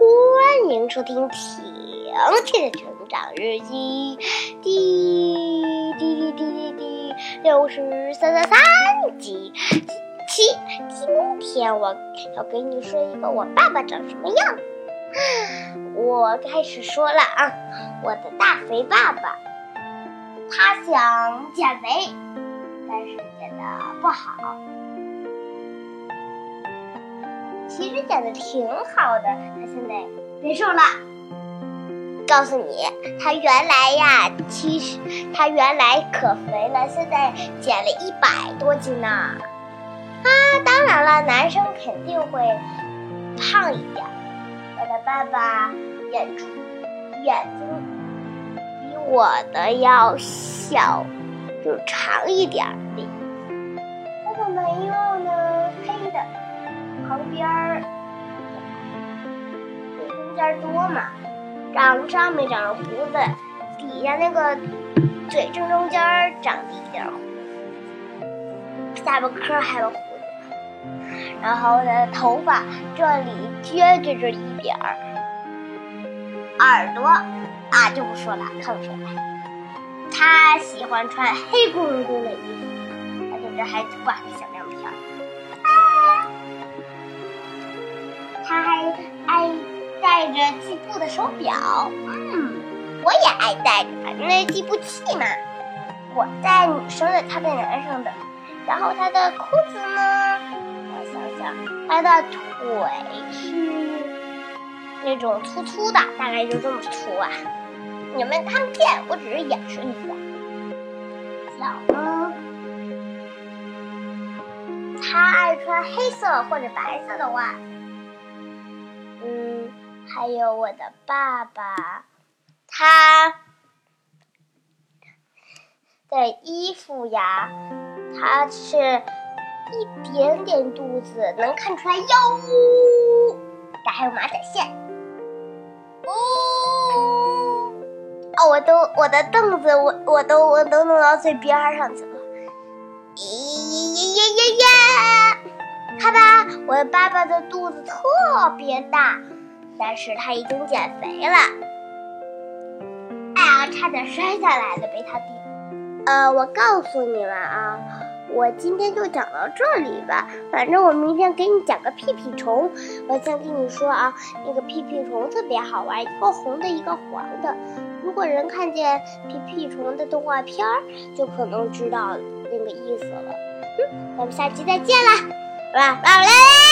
欢迎收听婷婷的成长日记，第第第第第第六十三三三集七。今天我要给你说一个我爸爸长什么样。我开始说了啊，我的大肥爸爸，他想减肥，但是减的不好。其实减的挺好的，他现在变瘦了。告诉你，他原来呀，其实他原来可肥了，现在减了一百多斤呢。啊，当然了，男生肯定会胖一点。我的爸爸眼珠眼睛比我的要小，就长一点的。他的没有呢，旁边儿中间多嘛，长上面长了胡子，底下那个嘴正中间长了一点胡子，下巴颏还有胡子，然后呢，头发这里撅撅着一点儿，耳朵啊就不说了，看不出来。他喜欢穿黑咕隆咚的衣服，而且这还挂着小亮片儿。他还爱戴着计步的手表，嗯，我也爱戴着，反正计步器嘛。我戴女生的，他戴男生的。然后他的裤子呢？我想想，他的腿是那种粗粗的，大概就这么粗啊。你们看不见，我只是演示一下。脚呢？他爱穿黑色或者白色的袜子。嗯，还有我的爸爸，他的衣服呀，他是一点点肚子能看出来腰，还有马甲线。哦，哦，我都我的凳子，我我都我都弄到最边上去了。咦呀呀呀呀！看吧，我的爸爸的肚子特别大，但是他已经减肥了。哎呀，差点摔下来了，被他弟。呃，我告诉你们啊，我今天就讲到这里吧。反正我明天给你讲个屁屁虫。我先跟你说啊，那个屁屁虫特别好玩，一个红的，一个黄的。如果人看见屁屁虫的动画片儿，就可能知道那个意思了。嗯，咱们下期再见啦！来来啦！